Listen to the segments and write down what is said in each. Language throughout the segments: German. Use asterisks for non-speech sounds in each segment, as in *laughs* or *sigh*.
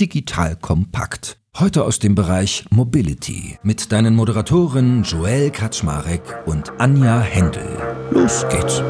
Digital Kompakt. Heute aus dem Bereich Mobility mit deinen Moderatoren Joel Kaczmarek und Anja Händel. Los geht's.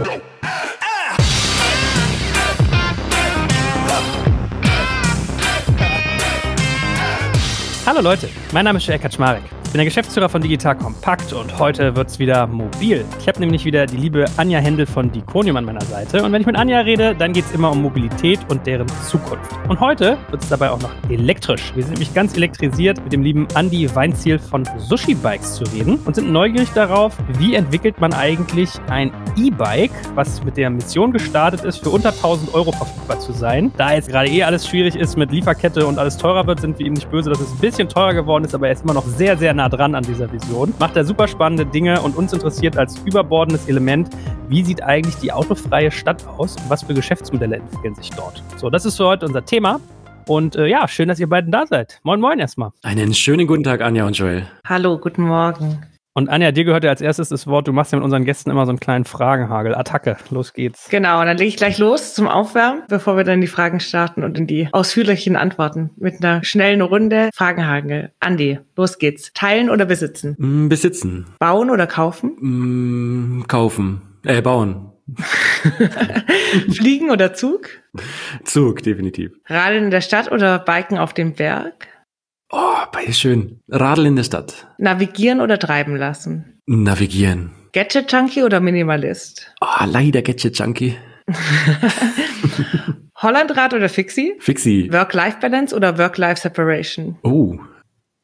Hallo Leute, mein Name ist Joel Kaczmarek. Ich bin der Geschäftsführer von Digital Kompakt und heute wird es wieder mobil. Ich habe nämlich wieder die liebe Anja Händel von Diconium an meiner Seite. Und wenn ich mit Anja rede, dann geht es immer um Mobilität und deren Zukunft. Und heute wird es dabei auch noch elektrisch. Wir sind nämlich ganz elektrisiert mit dem lieben Andy Weinziel von Sushi Bikes zu reden und sind neugierig darauf, wie entwickelt man eigentlich ein E-Bike, was mit der Mission gestartet ist, für unter 1000 Euro verfügbar zu sein. Da jetzt gerade eh alles schwierig ist mit Lieferkette und alles teurer wird, sind wir ihm nicht böse, dass es ein bisschen teurer geworden ist, aber er ist immer noch sehr, sehr nah dran an dieser Vision. Macht er super spannende Dinge und uns interessiert als überbordendes Element, wie sieht eigentlich die autofreie Stadt aus und was für Geschäftsmodelle entwickeln sich dort. So, das ist für heute unser Thema. Und äh, ja, schön, dass ihr beiden da seid. Moin, moin erstmal. Einen schönen guten Tag, Anja und Joel. Hallo, guten Morgen. Und Anja, dir gehört ja als erstes das Wort. Du machst ja mit unseren Gästen immer so einen kleinen Fragenhagel. Attacke, los geht's. Genau, dann lege ich gleich los zum Aufwärmen, bevor wir dann die Fragen starten und in die ausführlichen Antworten. Mit einer schnellen Runde Fragenhagel. Andi, los geht's. Teilen oder besitzen? Mm, besitzen. Bauen oder kaufen? Mm, kaufen. Äh, bauen. *laughs* Fliegen oder Zug? Zug, definitiv. Radeln in der Stadt oder Biken auf dem Berg? Oh, beides schön. Radl in der Stadt. Navigieren oder treiben lassen? Navigieren. Gadget-Junkie oder Minimalist? Oh, leider Gadget-Junkie. *laughs* Hollandrad oder Fixie? Fixie. Work-Life-Balance oder Work-Life-Separation? Oh,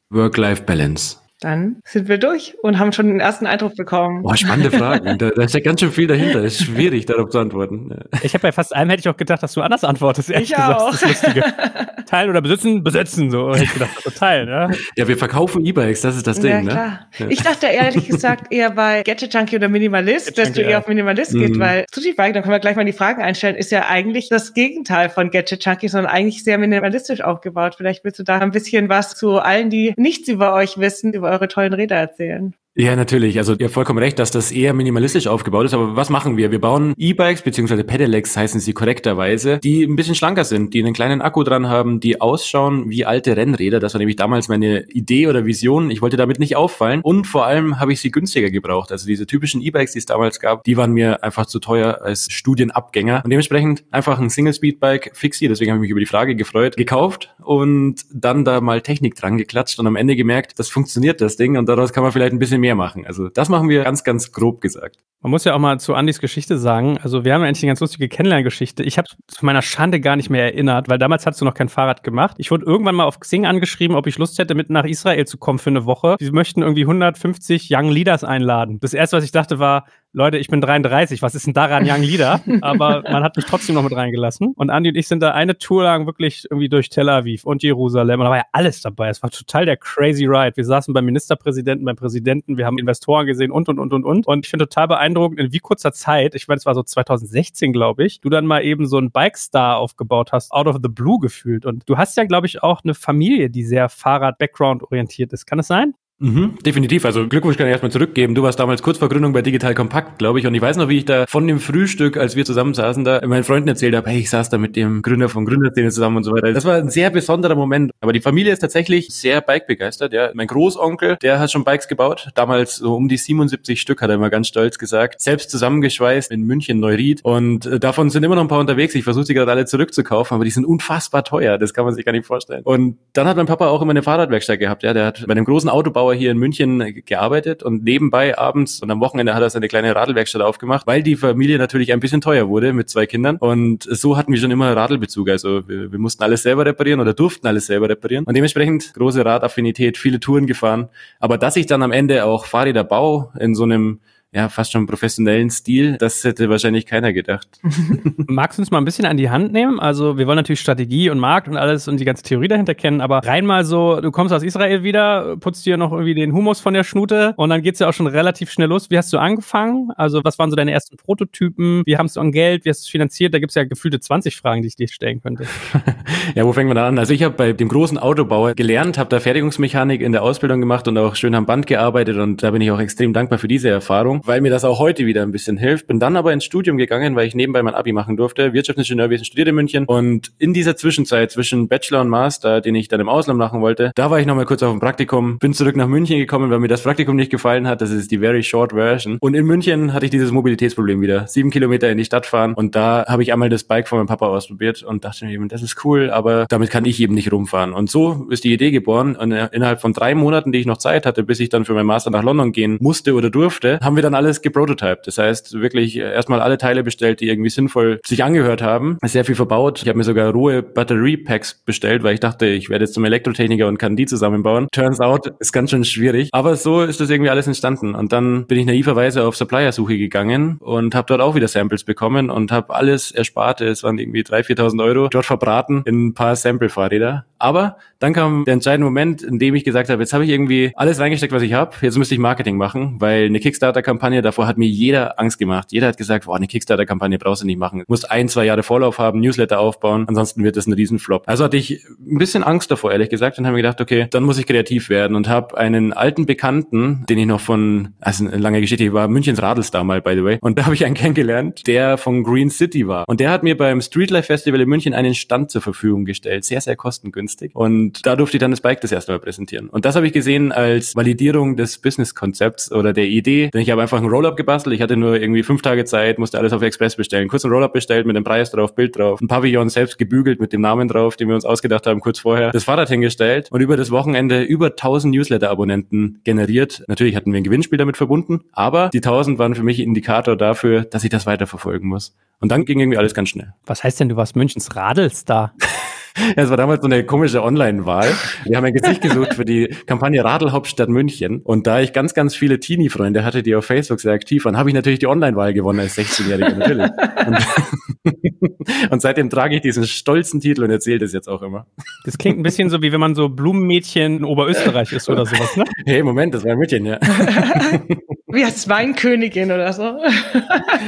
Work-Life-Balance. Dann sind wir durch und haben schon den ersten Eindruck bekommen. Boah, spannende Fragen. *laughs* Da, da ist ja ganz schön viel dahinter. Ist schwierig, darauf zu antworten. Ich habe bei fast allem hätte ich auch gedacht, dass du anders antwortest. Ich gesagt. auch. Das ist lustige. *laughs* Teilen oder besitzen? Besitzen. So hätte ich gedacht, so teilen. Ja, ja wir verkaufen E-Bikes, das ist das Ding. Ja, ne? klar. Ne? Ich dachte ehrlich *laughs* gesagt eher bei Gadget Junkie oder Minimalist, dass du eher ja. auf Minimalist mhm. geht, weil Sushi Bike, da können wir gleich mal die Fragen einstellen, ist ja eigentlich das Gegenteil von Gadget Junkie, sondern eigentlich sehr minimalistisch aufgebaut. Vielleicht willst du da ein bisschen was zu allen, die nichts über euch wissen, über eure tollen Räder erzählen. Ja, natürlich. Also ihr habt vollkommen recht, dass das eher minimalistisch aufgebaut ist. Aber was machen wir? Wir bauen E-Bikes beziehungsweise Pedelecs heißen sie korrekterweise, die ein bisschen schlanker sind, die einen kleinen Akku dran haben, die ausschauen wie alte Rennräder. Das war nämlich damals meine Idee oder Vision. Ich wollte damit nicht auffallen. Und vor allem habe ich sie günstiger gebraucht. Also diese typischen E-Bikes, die es damals gab, die waren mir einfach zu teuer als Studienabgänger. Und dementsprechend einfach ein Single-Speed-Bike fixi, deswegen habe ich mich über die Frage gefreut, gekauft und dann da mal Technik dran geklatscht und am Ende gemerkt, das funktioniert das Ding und daraus kann man vielleicht ein bisschen mehr mehr machen. Also das machen wir ganz, ganz grob gesagt. Man muss ja auch mal zu Andys Geschichte sagen, also wir haben ja eigentlich eine ganz lustige Kennenlerngeschichte. Ich habe zu meiner Schande gar nicht mehr erinnert, weil damals hast du noch kein Fahrrad gemacht. Ich wurde irgendwann mal auf Xing angeschrieben, ob ich Lust hätte, mit nach Israel zu kommen für eine Woche. Sie möchten irgendwie 150 Young Leaders einladen. Das erste, was ich dachte, war, Leute, ich bin 33, was ist denn daran Young Leader? *laughs* Aber man hat mich trotzdem noch mit reingelassen. Und Andi und ich sind da eine Tour lang wirklich irgendwie durch Tel Aviv und Jerusalem. Und da war ja alles dabei. Es war total der crazy ride. Wir saßen beim Ministerpräsidenten, beim Präsidenten, wir haben Investoren gesehen und, und, und, und, und. Und ich finde total beeindruckend, in wie kurzer Zeit, ich meine, es war so 2016, glaube ich, du dann mal eben so einen Bike-Star aufgebaut hast, out of the blue gefühlt. Und du hast ja, glaube ich, auch eine Familie, die sehr Fahrrad-Background orientiert ist. Kann es sein? Mhm, definitiv. Also Glückwunsch kann ich erstmal zurückgeben. Du warst damals kurz vor Gründung bei Digital Kompakt, glaube ich. Und ich weiß noch, wie ich da von dem Frühstück, als wir zusammen saßen, da meinen Freunden erzählt habe, hey, ich saß da mit dem Gründer von Gründerszene zusammen und so weiter. Das war ein sehr besonderer Moment. Aber die Familie ist tatsächlich sehr Bike-begeistert. Ja. Mein Großonkel, der hat schon Bikes gebaut. Damals so um die 77 Stück, hat er immer ganz stolz gesagt. Selbst zusammengeschweißt in München, Neuried. Und äh, davon sind immer noch ein paar unterwegs. Ich versuche sie gerade alle zurückzukaufen, aber die sind unfassbar teuer. Das kann man sich gar nicht vorstellen. Und dann hat mein Papa auch immer eine Fahrradwerkstatt gehabt. Ja. Der hat bei einem großen Autobauer hier in München gearbeitet und nebenbei abends und am Wochenende hat er seine kleine Radlwerkstatt aufgemacht, weil die Familie natürlich ein bisschen teuer wurde mit zwei Kindern. Und so hatten wir schon immer Radlbezug. Also wir, wir mussten alles selber reparieren oder durften alles selber reparieren. Und dementsprechend große Radaffinität, viele Touren gefahren. Aber dass ich dann am Ende auch Fahrräder baue in so einem ja, fast schon professionellen Stil. Das hätte wahrscheinlich keiner gedacht. *laughs* Magst du uns mal ein bisschen an die Hand nehmen? Also, wir wollen natürlich Strategie und Markt und alles und die ganze Theorie dahinter kennen, aber rein mal so, du kommst aus Israel wieder, putzt dir noch irgendwie den Humus von der Schnute und dann geht's ja auch schon relativ schnell los. Wie hast du angefangen? Also, was waren so deine ersten Prototypen? Wie haben du an Geld? Wie hast du es finanziert? Da gibt's ja gefühlte 20 Fragen, die ich dir stellen könnte. *laughs* ja, wo fängt man da an? Also, ich habe bei dem großen Autobauer gelernt, habe da Fertigungsmechanik in der Ausbildung gemacht und auch schön am Band gearbeitet und da bin ich auch extrem dankbar für diese Erfahrung. Erfahrung, weil mir das auch heute wieder ein bisschen hilft. Bin dann aber ins Studium gegangen, weil ich nebenbei mein Abi machen durfte. Wirtschaftsingenieurwesen studiert in München und in dieser Zwischenzeit zwischen Bachelor und Master, den ich dann im Ausland machen wollte, da war ich nochmal kurz auf dem Praktikum, bin zurück nach München gekommen, weil mir das Praktikum nicht gefallen hat. Das ist die very short version. Und in München hatte ich dieses Mobilitätsproblem wieder. Sieben Kilometer in die Stadt fahren und da habe ich einmal das Bike von meinem Papa ausprobiert und dachte mir eben, das ist cool, aber damit kann ich eben nicht rumfahren. Und so ist die Idee geboren und äh, innerhalb von drei Monaten, die ich noch Zeit hatte, bis ich dann für meinen Master nach London gehen musste oder durfte, haben wir dann alles geprototyped. Das heißt, wirklich äh, erstmal alle Teile bestellt, die irgendwie sinnvoll sich angehört haben. Sehr viel verbaut. Ich habe mir sogar rohe Batteriepacks bestellt, weil ich dachte, ich werde jetzt zum Elektrotechniker und kann die zusammenbauen. Turns out, ist ganz schön schwierig. Aber so ist das irgendwie alles entstanden. Und dann bin ich naiverweise auf Supplier-Suche gegangen und habe dort auch wieder Samples bekommen und habe alles ersparte, es waren irgendwie 3.000, 4.000 Euro, dort verbraten in ein paar Sample-Fahrräder. Aber dann kam der entscheidende Moment, in dem ich gesagt habe, jetzt habe ich irgendwie alles reingesteckt, was ich habe. Jetzt müsste ich Marketing machen, weil eine Kickstarter-Kampagne, davor hat mir jeder Angst gemacht. Jeder hat gesagt, boah, eine Kickstarter-Kampagne brauchst du nicht machen. Du musst ein, zwei Jahre Vorlauf haben, Newsletter aufbauen, ansonsten wird das ein Riesenflop. Also hatte ich ein bisschen Angst davor, ehrlich gesagt, und habe mir gedacht, okay, dann muss ich kreativ werden und habe einen alten Bekannten, den ich noch von, also eine lange Geschichte, ich war Münchens Radelstar mal, by the way, und da habe ich einen kennengelernt, der von Green City war. Und der hat mir beim Streetlife Festival in München einen Stand zur Verfügung gestellt, sehr, sehr kostengünstig. Und da durfte ich dann das Bike das erste Mal präsentieren. Und das habe ich gesehen als Validierung des Business-Konzepts oder der Idee. Denn ich habe einfach ein Rollup gebastelt. Ich hatte nur irgendwie fünf Tage Zeit, musste alles auf Express bestellen. Kurz ein Rollup bestellt mit dem Preis drauf, Bild drauf, ein Pavillon selbst gebügelt mit dem Namen drauf, den wir uns ausgedacht haben kurz vorher. Das Fahrrad hingestellt und über das Wochenende über 1000 Newsletter-Abonnenten generiert. Natürlich hatten wir ein Gewinnspiel damit verbunden, aber die 1000 waren für mich Indikator dafür, dass ich das weiterverfolgen muss. Und dann ging irgendwie alles ganz schnell. Was heißt denn, du warst Münchens Radelstar? *laughs* Ja, es war damals so eine komische Online-Wahl. Wir haben ein Gesicht gesucht für die Kampagne Radelhauptstadt München. Und da ich ganz, ganz viele Teenie-Freunde hatte, die auf Facebook sehr aktiv waren, habe ich natürlich die Online-Wahl gewonnen als 16-Jähriger, natürlich. Und, *laughs* und, seitdem trage ich diesen stolzen Titel und erzähle das jetzt auch immer. Das klingt ein bisschen so, wie wenn man so Blumenmädchen in Oberösterreich ist oder sowas, ne? Hey, Moment, das war ein Mädchen, ja. *laughs* Wie als Weinkönigin oder so. *laughs*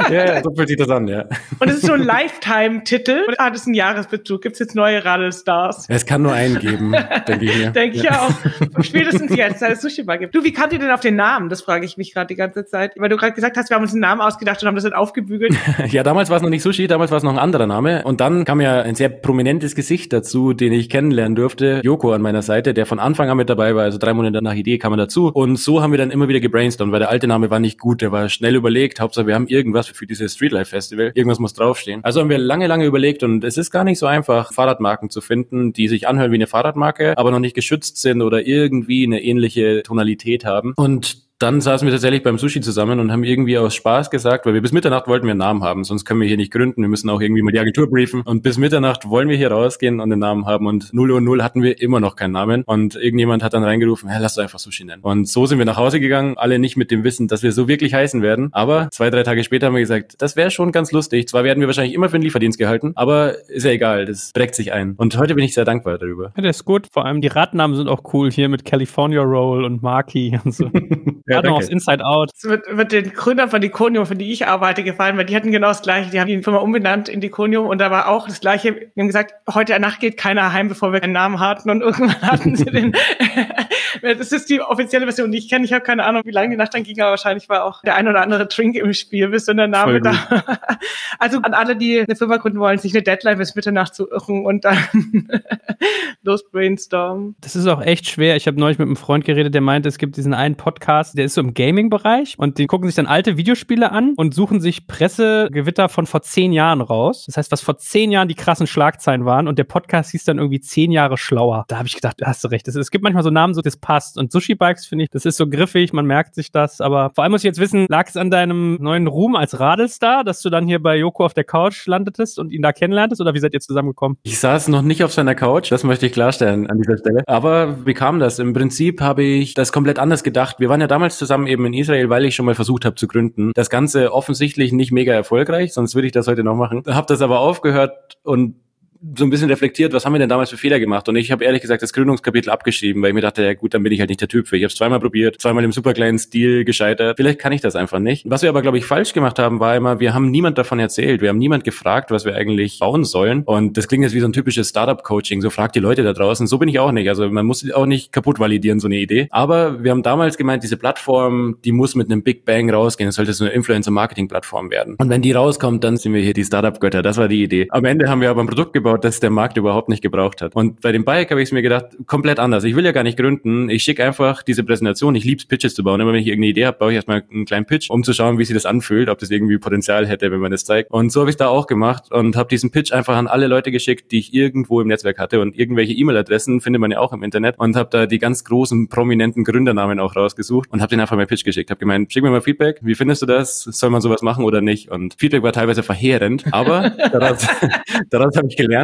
Ja, ja, so fühlt sich das an, ja. Und es ist so ein *laughs* Lifetime-Titel. Oder hat es einen Jahresbezug? Gibt es jetzt neue Radelstars? Es kann nur einen geben, *laughs* denke ich mir. denke ich ja auch. Spätestens jetzt, da es Sushi Bar gibt. Du, wie kannt ihr denn auf den Namen? Das frage ich mich gerade die ganze Zeit. Weil du gerade gesagt hast, wir haben uns einen Namen ausgedacht und haben das dann aufgebügelt. ja, damals war es noch nicht Sushi, damals war es noch ein anderer Name. Und dann kam ja ein sehr prominentes Gesicht dazu, den ich kennenlernen durfte. Joko an meiner Seite, der von Anfang an mit dabei war. Also drei Monate nach Idee kam er dazu. Und so haben wir dann immer wieder gebrainstormt, weil der alte Name war nicht gut, der war schnell überlegt. Hauptsache, wir haben irgendwas für dieses Streetlife Festival. Irgendwas muss draufstehen. Also haben wir lange, lange überlegt und es ist gar nicht so einfach, Fahrradmarken zu finden, die sich anhören wie eine Fahrradmarke, aber noch nicht geschützt sind oder irgendwie eine ähnliche Tonalität haben. Und dann saßen wir tatsächlich beim Sushi zusammen und haben irgendwie aus Spaß gesagt, weil wir bis Mitternacht wollten wir einen Namen haben, sonst können wir hier nicht gründen. Wir müssen auch irgendwie mal die Agentur briefen. Und bis Mitternacht wollen wir hier rausgehen und den Namen haben. Und 0 Uhr 0 hatten wir immer noch keinen Namen. Und irgendjemand hat dann reingerufen, hey, lass doch einfach Sushi nennen. Und so sind wir nach Hause gegangen, alle nicht mit dem Wissen, dass wir so wirklich heißen werden. Aber zwei, drei Tage später haben wir gesagt, das wäre schon ganz lustig. Zwar werden wir wahrscheinlich immer für den Lieferdienst gehalten, aber ist ja egal, das prägt sich ein. Und heute bin ich sehr dankbar darüber. Ja, das ist gut. Vor allem die Radnamen sind auch cool hier mit California Roll und Marky und so. *laughs* ja, noch aus Inside out. Es wird, wird den Gründern von Diconium, für die ich arbeite, gefallen, weil die hatten genau das Gleiche. Die haben die Firma umbenannt in Diconium und da war auch das Gleiche. Die haben gesagt, heute Nacht geht keiner heim, bevor wir einen Namen hatten und *laughs* irgendwann hatten sie den. *laughs* das ist die offizielle Version, die ich kenne. Ich habe keine Ahnung, wie lange die Nacht dann ging, aber wahrscheinlich war auch der ein oder andere Drink im Spiel, bis dann der Name da. *laughs* also an alle, die eine Firma gründen wollen, sich eine Deadline bis Mitternacht zu irren und dann *laughs* los brainstormen. Das ist auch echt schwer. Ich habe neulich mit einem Freund geredet, der meinte, es gibt diesen einen Podcast, der ist so im Gaming-Bereich Bereich und die gucken sich dann alte Videospiele an und suchen sich Pressegewitter von vor zehn Jahren raus. Das heißt, was vor zehn Jahren die krassen Schlagzeilen waren und der Podcast hieß dann irgendwie zehn Jahre schlauer. Da habe ich gedacht, hast du recht. Es gibt manchmal so Namen, so das passt. Und Sushi Bikes finde ich, das ist so griffig, man merkt sich das. Aber vor allem muss ich jetzt wissen, lag es an deinem neuen Ruhm als Radelstar, dass du dann hier bei Joko auf der Couch landetest und ihn da kennenlerntest oder wie seid ihr zusammengekommen? Ich saß noch nicht auf seiner Couch, das möchte ich klarstellen an dieser Stelle. Aber wie kam das? Im Prinzip habe ich das komplett anders gedacht. Wir waren ja damals zusammen eben in Israel Israel, weil ich schon mal versucht habe zu gründen. Das Ganze offensichtlich nicht mega erfolgreich, sonst würde ich das heute noch machen. Habe das aber aufgehört und so ein bisschen reflektiert, was haben wir denn damals für Fehler gemacht? Und ich habe ehrlich gesagt das Gründungskapitel abgeschrieben, weil ich mir dachte, ja gut, dann bin ich halt nicht der Typ für. Ich habe es zweimal probiert, zweimal im super kleinen Stil gescheitert. Vielleicht kann ich das einfach nicht. Was wir aber, glaube ich, falsch gemacht haben, war immer, wir haben niemand davon erzählt. Wir haben niemand gefragt, was wir eigentlich bauen sollen. Und das klingt jetzt wie so ein typisches Startup-Coaching. So fragt die Leute da draußen. So bin ich auch nicht. Also man muss auch nicht kaputt validieren, so eine Idee. Aber wir haben damals gemeint, diese Plattform, die muss mit einem Big Bang rausgehen. Es sollte so eine Influencer-Marketing-Plattform werden. Und wenn die rauskommt, dann sind wir hier die Startup-Götter. Das war die Idee. Am Ende haben wir aber ein Produkt gebaut, das der Markt überhaupt nicht gebraucht hat. Und bei dem Bike habe ich mir gedacht, komplett anders. Ich will ja gar nicht gründen. Ich schicke einfach diese Präsentation. Ich lieb's Pitches zu bauen. Immer wenn ich irgendeine Idee habe, baue ich erstmal einen kleinen Pitch, um zu schauen, wie sich das anfühlt, ob das irgendwie Potenzial hätte, wenn man das zeigt. Und so habe ich da auch gemacht und habe diesen Pitch einfach an alle Leute geschickt, die ich irgendwo im Netzwerk hatte. Und irgendwelche E-Mail-Adressen findet man ja auch im Internet. Und habe da die ganz großen, prominenten Gründernamen auch rausgesucht und habe den einfach mal Pitch geschickt. Habe gemeint, schick mir mal Feedback. Wie findest du das? Soll man sowas machen oder nicht? Und Feedback war teilweise verheerend, aber *laughs* daraus, daraus habe ich gelernt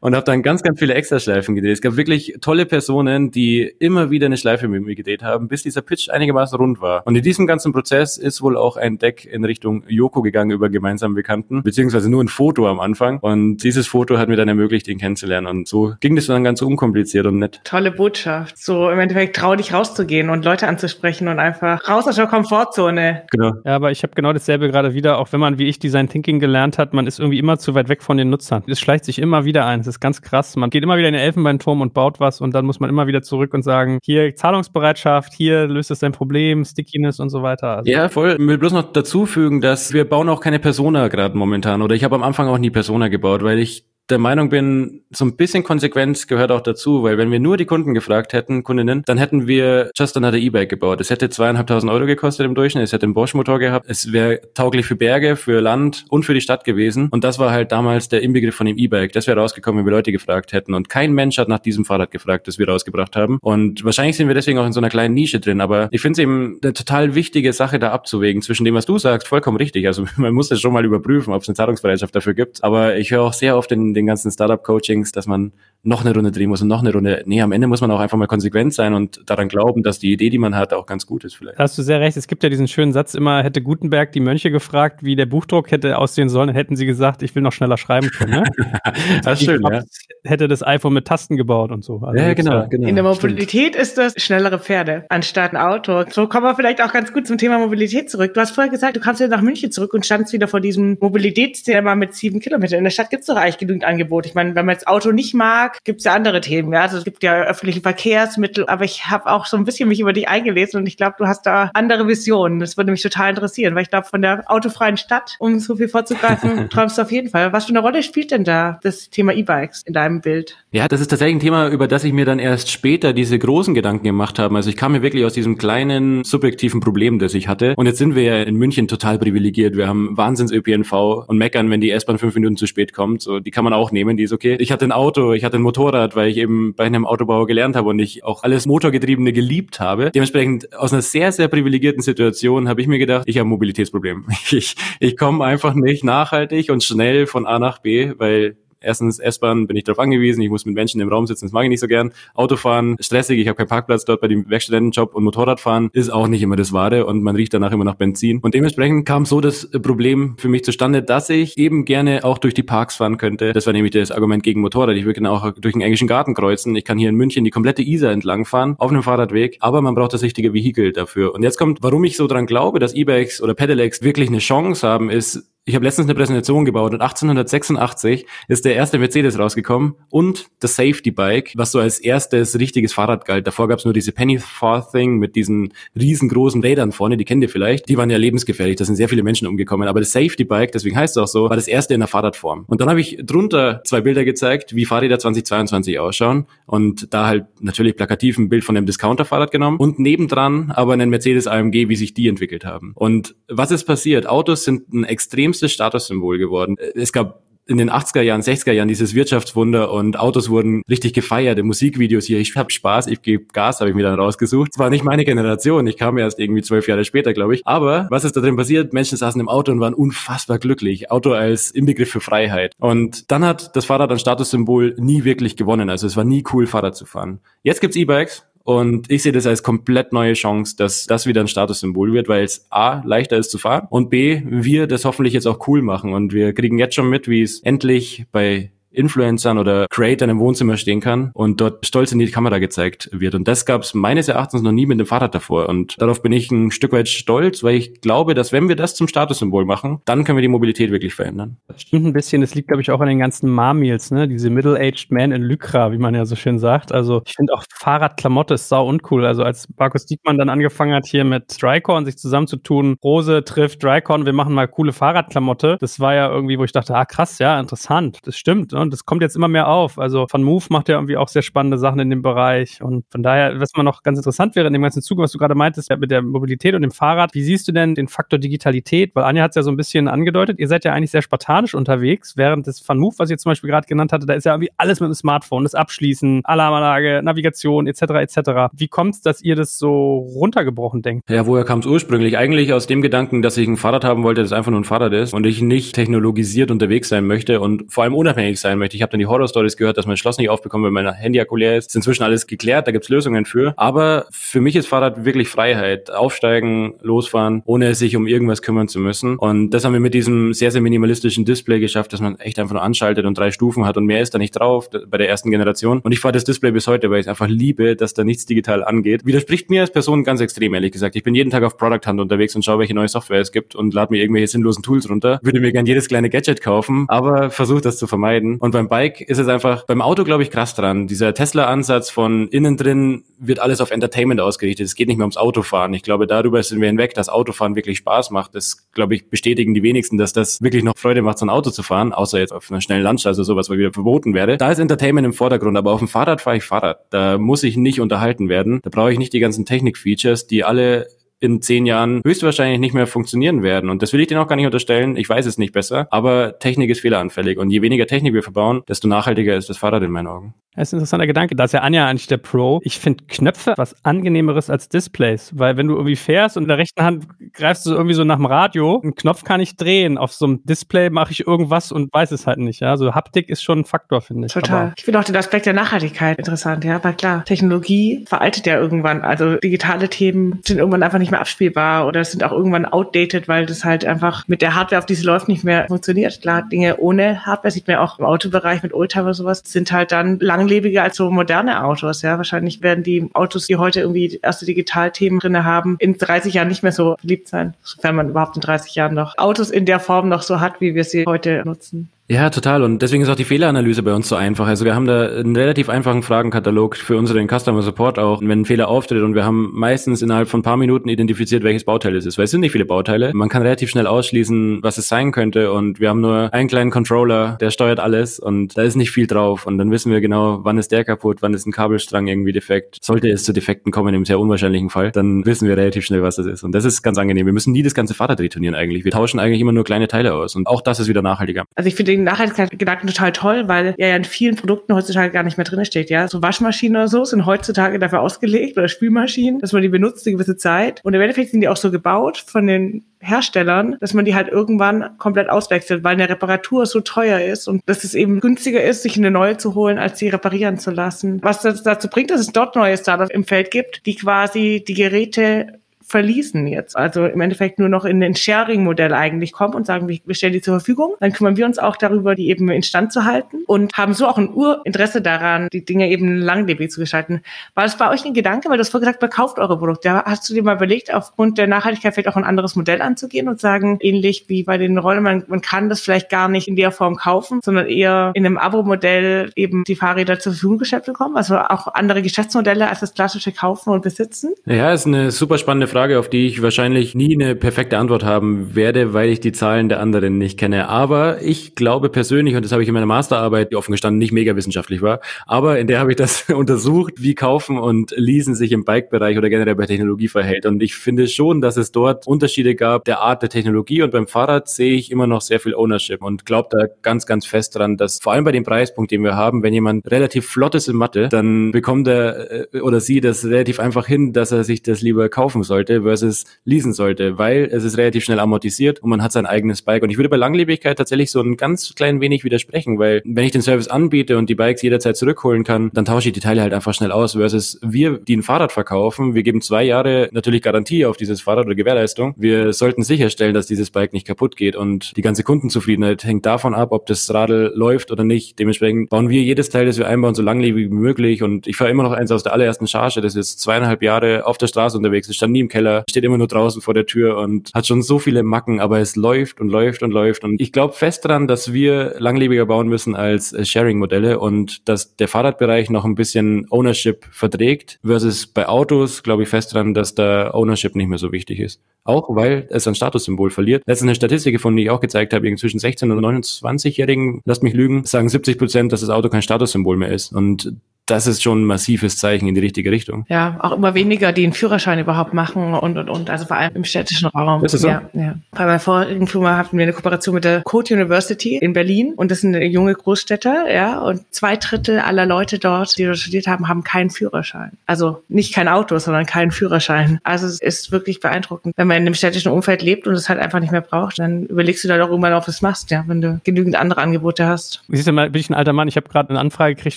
und habe dann ganz, ganz viele Extraschleifen gedreht. Es gab wirklich tolle Personen, die immer wieder eine Schleife mit mir gedreht haben, bis dieser Pitch einigermaßen rund war. Und in diesem ganzen Prozess ist wohl auch ein Deck in Richtung Joko gegangen über gemeinsamen Bekannten, beziehungsweise nur ein Foto am Anfang. Und dieses Foto hat mir dann ermöglicht, ihn kennenzulernen. Und so ging das dann ganz unkompliziert und nett. Tolle Botschaft. So im Endeffekt trau dich rauszugehen und Leute anzusprechen und einfach raus aus der Komfortzone. Genau. Ja, aber ich habe genau dasselbe gerade wieder, auch wenn man wie ich Design Thinking gelernt hat, man ist irgendwie immer zu weit weg von den Nutzern. Es schleicht sich immer wieder ein. Das ist ganz krass. Man geht immer wieder in den Elfenbeinturm und baut was und dann muss man immer wieder zurück und sagen, hier Zahlungsbereitschaft, hier löst es dein Problem, Stickiness und so weiter. Also ja, voll. Ich will bloß noch dazu dass wir bauen auch keine Persona gerade momentan oder ich habe am Anfang auch nie Persona gebaut, weil ich der Meinung bin, so ein bisschen Konsequenz gehört auch dazu, weil wenn wir nur die Kunden gefragt hätten, Kundinnen, dann hätten wir Just Another E-Bike gebaut. Es hätte zweieinhalbtausend Euro gekostet im Durchschnitt, es hätte einen Bosch-Motor gehabt, es wäre tauglich für Berge, für Land und für die Stadt gewesen. Und das war halt damals der Inbegriff von dem E-Bike. Das wäre rausgekommen, wenn wir Leute gefragt hätten. Und kein Mensch hat nach diesem Fahrrad gefragt, das wir rausgebracht haben. Und wahrscheinlich sind wir deswegen auch in so einer kleinen Nische drin. Aber ich finde es eben eine total wichtige Sache, da abzuwägen zwischen dem, was du sagst, vollkommen richtig. Also *laughs* man muss das schon mal überprüfen, ob es eine Zahlungsbereitschaft dafür gibt. Aber ich höre auch sehr oft in den ganzen Startup-Coaching, Coachings, dass man noch eine Runde drehen muss und noch eine Runde. Nee, am Ende muss man auch einfach mal konsequent sein und daran glauben, dass die Idee, die man hat, auch ganz gut ist vielleicht. Da hast du sehr recht. Es gibt ja diesen schönen Satz immer, hätte Gutenberg die Mönche gefragt, wie der Buchdruck hätte aussehen sollen, hätten sie gesagt, ich will noch schneller schreiben können. Ne? *laughs* das ist schön, ja. Hätte das iPhone mit Tasten gebaut und so. Also ja, genau, genau. In der Mobilität stimmt. ist das schnellere Pferde anstatt ein Auto. So kommen wir vielleicht auch ganz gut zum Thema Mobilität zurück. Du hast vorher gesagt, du kamst wieder nach München zurück und standst wieder vor diesem Mobilitätsthema mit sieben Kilometern. In der Stadt gibt es doch eigentlich genügend Angebot. Ich meine, wenn man jetzt Auto nicht mag, gibt es ja andere Themen. Ja? Also es gibt ja öffentliche Verkehrsmittel, aber ich habe auch so ein bisschen mich über dich eingelesen und ich glaube, du hast da andere Visionen. Das würde mich total interessieren, weil ich glaube, von der autofreien Stadt, um so viel vorzugreifen, *laughs* träumst du auf jeden Fall. Was für eine Rolle spielt denn da das Thema E-Bikes in deinem Bild? Ja, das ist tatsächlich ein Thema, über das ich mir dann erst später diese großen Gedanken gemacht habe. Also ich kam mir wirklich aus diesem kleinen subjektiven Problem, das ich hatte. Und jetzt sind wir ja in München total privilegiert. Wir haben Wahnsinns-ÖPNV und meckern, wenn die S-Bahn fünf Minuten zu spät kommt. So, die kann man auch nehmen, die ist okay. Ich hatte ein Auto, ich hatte ein Motorrad, weil ich eben bei einem Autobauer gelernt habe und ich auch alles Motorgetriebene geliebt habe. Dementsprechend aus einer sehr, sehr privilegierten Situation habe ich mir gedacht, ich habe ein Mobilitätsproblem. *laughs* Ich, ich komme einfach nicht nachhaltig und schnell von A nach B, weil erstens S-Bahn bin ich darauf angewiesen, ich muss mit Menschen im Raum sitzen, das mag ich nicht so gern. Autofahren, stressig, ich habe keinen Parkplatz dort bei dem Werkstudentenjob und Motorradfahren ist auch nicht immer das Wahre und man riecht danach immer nach Benzin. Und dementsprechend kam so das Problem für mich zustande, dass ich eben gerne auch durch die Parks fahren könnte. Das war nämlich das Argument gegen Motorrad. Ich würde gerne auch durch den englischen Garten kreuzen. Ich kann hier in München die komplette Isar entlang fahren, auf einem Fahrradweg, aber man braucht das richtige Vehikel dafür. Und jetzt kommt, warum ich so dran glaube, dass E-Bikes oder Pedelecs wirklich eine Chance haben, ist, ich habe letztens eine Präsentation gebaut und 1886 ist der erste Mercedes rausgekommen und das Safety Bike, was so als erstes richtiges Fahrrad galt. Davor gab es nur diese Penny Farthing mit diesen riesengroßen Rädern vorne, die kennt ihr vielleicht. Die waren ja lebensgefährlich, da sind sehr viele Menschen umgekommen. Aber das Safety Bike, deswegen heißt es auch so, war das erste in der Fahrradform. Und dann habe ich drunter zwei Bilder gezeigt, wie Fahrräder 2022 ausschauen und da halt natürlich plakativ ein Bild von einem Discounter-Fahrrad genommen und nebendran aber einen Mercedes AMG, wie sich die entwickelt haben. Und was ist passiert? Autos sind ein extrem höchstes Statussymbol geworden. Es gab in den 80er Jahren, 60er Jahren dieses Wirtschaftswunder und Autos wurden richtig gefeiert in Musikvideos hier. Ich habe Spaß, ich gebe Gas, habe ich mir dann rausgesucht. Es war nicht meine Generation, ich kam erst irgendwie zwölf Jahre später, glaube ich. Aber was ist da drin passiert? Menschen saßen im Auto und waren unfassbar glücklich. Auto als Inbegriff für Freiheit. Und dann hat das Fahrrad ein Statussymbol nie wirklich gewonnen. Also es war nie cool, Fahrrad zu fahren. Jetzt gibt's E-Bikes und ich sehe das als komplett neue Chance, dass das wieder ein Statussymbol wird, weil es A, leichter ist zu fahren und B, wir das hoffentlich jetzt auch cool machen. Und wir kriegen jetzt schon mit, wie es endlich bei Influencern oder Creatern im Wohnzimmer stehen kann und dort stolz in die Kamera gezeigt wird. Und das gab es meines Erachtens noch nie mit dem Fahrrad davor. Und darauf bin ich ein Stück weit stolz, weil ich glaube, dass wenn wir das zum Statussymbol machen, dann können wir die Mobilität wirklich verändern. Das stimmt ein bisschen. Das liegt, glaube ich, auch an den ganzen Marmils, ne? Diese Middle-aged Man in Lycra, wie man ja so schön sagt. Also ich finde auch Fahrradklamotte ist sau uncool. Also als Markus Diekmann dann angefangen hat, hier mit Drycorn sich zusammenzutun, Rose trifft Drycorn, wir machen mal coole Fahrradklamotte. Das war ja irgendwie, wo ich dachte, ah krass, ja, interessant. Das stimmt. Ne? Und das kommt jetzt immer mehr auf. Also von Move macht ja irgendwie auch sehr spannende Sachen in dem Bereich. Und von daher, was mal noch ganz interessant wäre in dem ganzen Zuge, was du gerade meintest, mit der Mobilität und dem Fahrrad, wie siehst du denn den Faktor Digitalität? Weil Anja hat es ja so ein bisschen angedeutet, ihr seid ja eigentlich sehr spartanisch unterwegs, während das Van Move, was ich zum Beispiel gerade genannt hatte, da ist ja irgendwie alles mit dem Smartphone, das Abschließen, Alarmanlage, Navigation etc. etc. Wie kommt es, dass ihr das so runtergebrochen denkt? Ja, woher kam es ursprünglich? Eigentlich aus dem Gedanken, dass ich ein Fahrrad haben wollte, das einfach nur ein Fahrrad ist und ich nicht technologisiert unterwegs sein möchte und vor allem unabhängig sein möchte. Ich habe dann die Horror-Stories gehört, dass mein Schloss nicht aufbekommt, wenn mein Handy akkulär ist. ist inzwischen alles geklärt, da gibt's Lösungen für. Aber für mich ist Fahrrad wirklich Freiheit. Aufsteigen, losfahren, ohne sich um irgendwas kümmern zu müssen. Und das haben wir mit diesem sehr, sehr minimalistischen Display geschafft, dass man echt einfach nur anschaltet und drei Stufen hat und mehr ist da nicht drauf bei der ersten Generation. Und ich fahre das Display bis heute, weil ich einfach liebe, dass da nichts digital angeht. Widerspricht mir als Person ganz extrem, ehrlich gesagt. Ich bin jeden Tag auf Product Hunt unterwegs und schaue, welche neue Software es gibt und lade mir irgendwelche sinnlosen Tools runter. Würde mir gern jedes kleine Gadget kaufen, aber versuche das zu vermeiden. Und beim Bike ist es einfach, beim Auto glaube ich krass dran. Dieser Tesla-Ansatz von innen drin wird alles auf Entertainment ausgerichtet. Es geht nicht mehr ums Autofahren. Ich glaube, darüber sind wir hinweg, dass Autofahren wirklich Spaß macht. Das, glaube ich, bestätigen die wenigsten, dass das wirklich noch Freude macht, so ein Auto zu fahren, außer jetzt auf einer schnellen Landstraße, sowas, weil wieder verboten werde. Da ist Entertainment im Vordergrund, aber auf dem Fahrrad fahre ich Fahrrad. Da muss ich nicht unterhalten werden. Da brauche ich nicht die ganzen Technik-Features, die alle in zehn Jahren höchstwahrscheinlich nicht mehr funktionieren werden. Und das will ich denen auch gar nicht unterstellen. Ich weiß es nicht besser. Aber Technik ist fehleranfällig. Und je weniger Technik wir verbauen, desto nachhaltiger ist das Fahrrad in meinen Augen. Das ist ein interessanter Gedanke. Da ist ja Anja eigentlich der Pro. Ich finde Knöpfe was angenehmeres als Displays, weil wenn du irgendwie fährst und in der rechten Hand greifst du irgendwie so nach dem Radio, einen Knopf kann ich drehen. Auf so einem Display mache ich irgendwas und weiß es halt nicht. Ja, also Haptik ist schon ein Faktor, finde ich. Total. Aber ich finde auch den Aspekt der Nachhaltigkeit interessant. Ja, weil klar, Technologie veraltet ja irgendwann. Also digitale Themen sind irgendwann einfach nicht mehr abspielbar oder sind auch irgendwann outdated, weil das halt einfach mit der Hardware, auf die sie läuft, nicht mehr funktioniert. Klar, Dinge ohne Hardware sieht man auch im Autobereich mit oder sowas, sind halt dann lang langlebiger als so moderne Autos. Ja, wahrscheinlich werden die Autos, die heute irgendwie erste Digitalthemen drinne haben, in 30 Jahren nicht mehr so beliebt sein, sofern man überhaupt in 30 Jahren noch Autos in der Form noch so hat, wie wir sie heute nutzen. Ja, total. Und deswegen ist auch die Fehleranalyse bei uns so einfach. Also wir haben da einen relativ einfachen Fragenkatalog für unseren Customer Support auch, wenn ein Fehler auftritt. Und wir haben meistens innerhalb von ein paar Minuten identifiziert, welches Bauteil es ist. Weil es sind nicht viele Bauteile. Man kann relativ schnell ausschließen, was es sein könnte. Und wir haben nur einen kleinen Controller, der steuert alles. Und da ist nicht viel drauf. Und dann wissen wir genau, wann ist der kaputt, wann ist ein Kabelstrang irgendwie defekt. Sollte es zu Defekten kommen, im sehr unwahrscheinlichen Fall, dann wissen wir relativ schnell, was das ist. Und das ist ganz angenehm. Wir müssen nie das ganze Fahrrad retournieren eigentlich. Wir tauschen eigentlich immer nur kleine Teile aus. Und auch das ist wieder nachhaltiger. Also ich finde den Nachhaltigkeitsgedanken total toll, weil ja in vielen Produkten heutzutage gar nicht mehr drin steht. Ja, so Waschmaschinen oder so sind heutzutage dafür ausgelegt oder Spülmaschinen, dass man die benutzt eine gewisse Zeit. Und im Endeffekt sind die auch so gebaut von den Herstellern, dass man die halt irgendwann komplett auswechselt, weil eine Reparatur so teuer ist und dass es eben günstiger ist, sich eine neue zu holen, als sie reparieren zu lassen. Was das dazu bringt, dass es dort neue Startups im Feld gibt, die quasi die Geräte verließen jetzt. Also im Endeffekt nur noch in ein Sharing-Modell eigentlich kommen und sagen, wir stellen die zur Verfügung. Dann kümmern wir uns auch darüber, die eben instand zu halten und haben so auch ein Urinteresse daran, die Dinge eben langlebig zu gestalten. War das bei euch ein Gedanke, weil du hast vorher gesagt, verkauft eure Produkte. Hast du dir mal überlegt, aufgrund der Nachhaltigkeit vielleicht auch ein anderes Modell anzugehen und sagen, ähnlich wie bei den Rollen, man, man kann das vielleicht gar nicht in der Form kaufen, sondern eher in einem Abo-Modell eben die Fahrräder zur Verfügung gestellt bekommen? Also auch andere Geschäftsmodelle als das klassische Kaufen und Besitzen? Ja, ist eine super spannende Frage. Frage, auf die ich wahrscheinlich nie eine perfekte Antwort haben werde, weil ich die Zahlen der anderen nicht kenne. Aber ich glaube persönlich, und das habe ich in meiner Masterarbeit, die offen gestanden nicht mega wissenschaftlich war, aber in der habe ich das *laughs* untersucht, wie Kaufen und Leasen sich im Bike-Bereich oder generell bei Technologie verhält. Und ich finde schon, dass es dort Unterschiede gab der Art der Technologie. Und beim Fahrrad sehe ich immer noch sehr viel Ownership und glaube da ganz, ganz fest dran, dass vor allem bei dem Preispunkt, den wir haben, wenn jemand relativ flott ist in Mathe, dann bekommt er äh, oder sie das relativ einfach hin, dass er sich das lieber kaufen sollte sollte versus leasen sollte, weil es ist relativ schnell amortisiert und man hat sein eigenes Bike. Und ich würde bei Langlebigkeit tatsächlich so ein ganz klein wenig widersprechen, weil wenn ich den Service anbiete und die Bikes jederzeit zurückholen kann, dann tausche ich die Teile halt einfach schnell aus versus wir, die ein Fahrrad verkaufen, wir geben zwei Jahre natürlich Garantie auf dieses Fahrrad oder Gewährleistung. Wir sollten sicherstellen, dass dieses Bike nicht kaputt geht und die ganze Kundenzufriedenheit hängt davon ab, ob das Radl läuft oder nicht. Dementsprechend bauen wir jedes Teil, das wir einbauen, so langlebig wie möglich und ich fahre immer noch eins aus der allerersten Charge, das ist zweieinhalb Jahre auf der Straße unterwegs, es stand nie im Keller, steht immer nur draußen vor der Tür und hat schon so viele Macken, aber es läuft und läuft und läuft und ich glaube fest daran, dass wir langlebiger bauen müssen als Sharing-Modelle und dass der Fahrradbereich noch ein bisschen Ownership verträgt versus bei Autos glaube ich fest daran, dass da Ownership nicht mehr so wichtig ist. Auch weil es ein Statussymbol verliert. Letztens eine Statistik gefunden, die ich auch gezeigt habe, zwischen 16 und 29-Jährigen, lasst mich lügen, sagen 70 Prozent, dass das Auto kein Statussymbol mehr ist. Und das ist schon ein massives Zeichen in die richtige Richtung. Ja, auch immer weniger, die einen Führerschein überhaupt machen und, und, und, also vor allem im städtischen Raum. Ist das so? Ja, ja. Bei meiner vorigen Firma hatten wir eine Kooperation mit der Code University in Berlin und das sind junge Großstädter, ja, und zwei Drittel aller Leute dort, die dort studiert haben, haben keinen Führerschein. Also nicht kein Auto, sondern keinen Führerschein. Also es ist wirklich beeindruckend. Wenn man in einem städtischen Umfeld lebt und es halt einfach nicht mehr braucht, dann überlegst du da doch irgendwann auf was machst, ja, wenn du genügend andere Angebote hast. Siehst du mal, bin ich ein alter Mann, ich habe gerade eine Anfrage gekriegt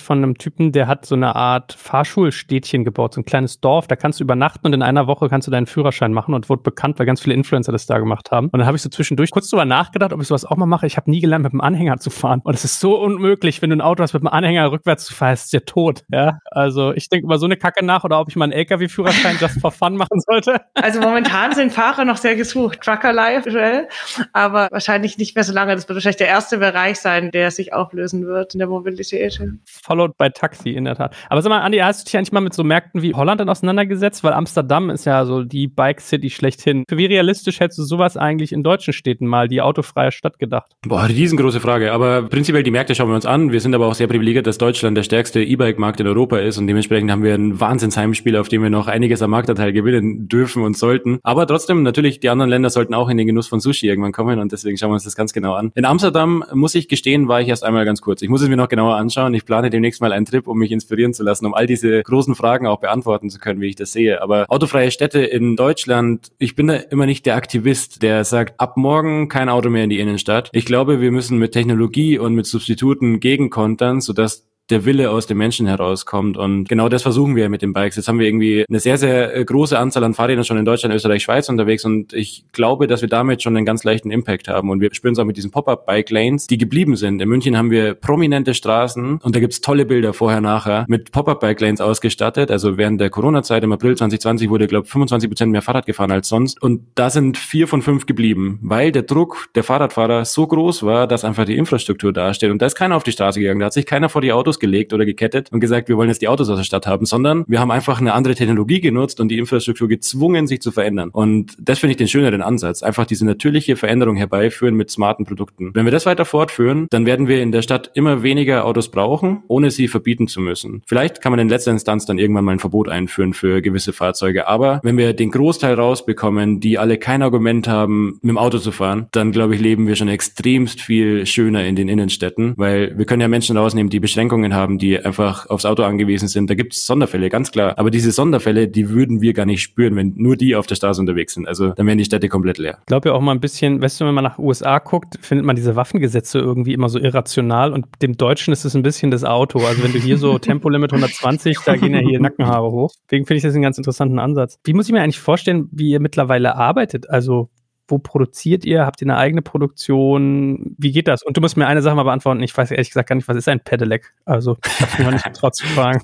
von einem Typen, der hat so eine Art Fahrschulstädtchen gebaut, so ein kleines Dorf. Da kannst du übernachten und in einer Woche kannst du deinen Führerschein machen und wurde bekannt, weil ganz viele Influencer das da gemacht haben. Und dann habe ich so zwischendurch kurz drüber nachgedacht, ob ich sowas auch mal mache. Ich habe nie gelernt, mit dem Anhänger zu fahren. Und es ist so unmöglich, wenn du ein Auto hast, mit dem Anhänger rückwärts zu fahren, ist dir tot. Ja, also ich denke über so eine Kacke nach oder ob ich mal einen LKW-Führerschein just for fun machen sollte. Also momentan sind Fahrer noch sehr gesucht. Trucker Life, aber wahrscheinlich nicht mehr so lange. Das wird wahrscheinlich der erste Bereich sein, der sich auflösen wird in der Mobilität. Followed by Taxi, in der Tat. Aber sag mal, Andi, hast du dich eigentlich mal mit so Märkten wie Holland dann auseinandergesetzt? Weil Amsterdam ist ja so die Bike City schlechthin. Für wie realistisch hättest du sowas eigentlich in deutschen Städten mal, die autofreie Stadt gedacht? Boah, riesengroße Frage. Aber prinzipiell die Märkte schauen wir uns an. Wir sind aber auch sehr privilegiert, dass Deutschland der stärkste E-Bike-Markt in Europa ist und dementsprechend haben wir ein Wahnsinnsheimspiel, auf dem wir noch einiges am Marktanteil gewinnen dürfen und sollten. Aber trotzdem, natürlich, die anderen Länder sollten auch in den Genuss von Sushi irgendwann kommen und deswegen schauen wir uns das ganz genau an. In Amsterdam, muss ich gestehen, war ich erst einmal ganz kurz. Ich muss es mir noch genauer anschauen. Ich plane demnächst mal einen Trip, um mich inspirieren zu lassen, um all diese großen Fragen auch beantworten zu können, wie ich das sehe. Aber autofreie Städte in Deutschland, ich bin da immer nicht der Aktivist, der sagt, ab morgen kein Auto mehr in die Innenstadt. Ich glaube, wir müssen mit Technologie und mit Substituten gegenkontern, sodass der Wille aus dem Menschen herauskommt. Und genau das versuchen wir mit den Bikes. Jetzt haben wir irgendwie eine sehr, sehr äh, große Anzahl an Fahrrädern schon in Deutschland, Österreich, Schweiz unterwegs und ich glaube, dass wir damit schon einen ganz leichten Impact haben. Und wir spüren es auch mit diesen Pop-Up-Bike-Lanes, die geblieben sind. In München haben wir prominente Straßen und da gibt's tolle Bilder vorher, nachher mit Pop-Up-Bike-Lanes ausgestattet. Also während der Corona-Zeit im April 2020 wurde, glaube 25 Prozent mehr Fahrrad gefahren als sonst. Und da sind vier von fünf geblieben, weil der Druck der Fahrradfahrer so groß war, dass einfach die Infrastruktur dasteht. Und da ist keiner auf die Straße gegangen. Da hat sich keiner vor die Autos gelegt oder gekettet und gesagt, wir wollen jetzt die Autos aus der Stadt haben, sondern wir haben einfach eine andere Technologie genutzt und die Infrastruktur gezwungen, sich zu verändern. Und das finde ich den schöneren Ansatz. Einfach diese natürliche Veränderung herbeiführen mit smarten Produkten. Wenn wir das weiter fortführen, dann werden wir in der Stadt immer weniger Autos brauchen, ohne sie verbieten zu müssen. Vielleicht kann man in letzter Instanz dann irgendwann mal ein Verbot einführen für gewisse Fahrzeuge. Aber wenn wir den Großteil rausbekommen, die alle kein Argument haben, mit dem Auto zu fahren, dann glaube ich, leben wir schon extremst viel schöner in den Innenstädten, weil wir können ja Menschen rausnehmen, die Beschränkungen haben, die einfach aufs Auto angewiesen sind. Da gibt es Sonderfälle, ganz klar. Aber diese Sonderfälle, die würden wir gar nicht spüren, wenn nur die auf der Straße unterwegs sind. Also dann wären die Städte komplett leer. Ich glaube ja auch mal ein bisschen, weißt du, wenn man nach USA guckt, findet man diese Waffengesetze irgendwie immer so irrational und dem Deutschen ist es ein bisschen das Auto. Also wenn du hier so *laughs* Tempolimit 120, da gehen ja hier *laughs* Nackenhaare hoch. Deswegen finde ich das einen ganz interessanten Ansatz. Wie muss ich mir eigentlich vorstellen, wie ihr mittlerweile arbeitet? Also wo produziert ihr? Habt ihr eine eigene Produktion? Wie geht das? Und du musst mir eine Sache mal beantworten. Ich weiß ehrlich gesagt gar nicht, was ist ein Pedelec? Also, ich habe mir nicht *laughs* getraut zu fragen.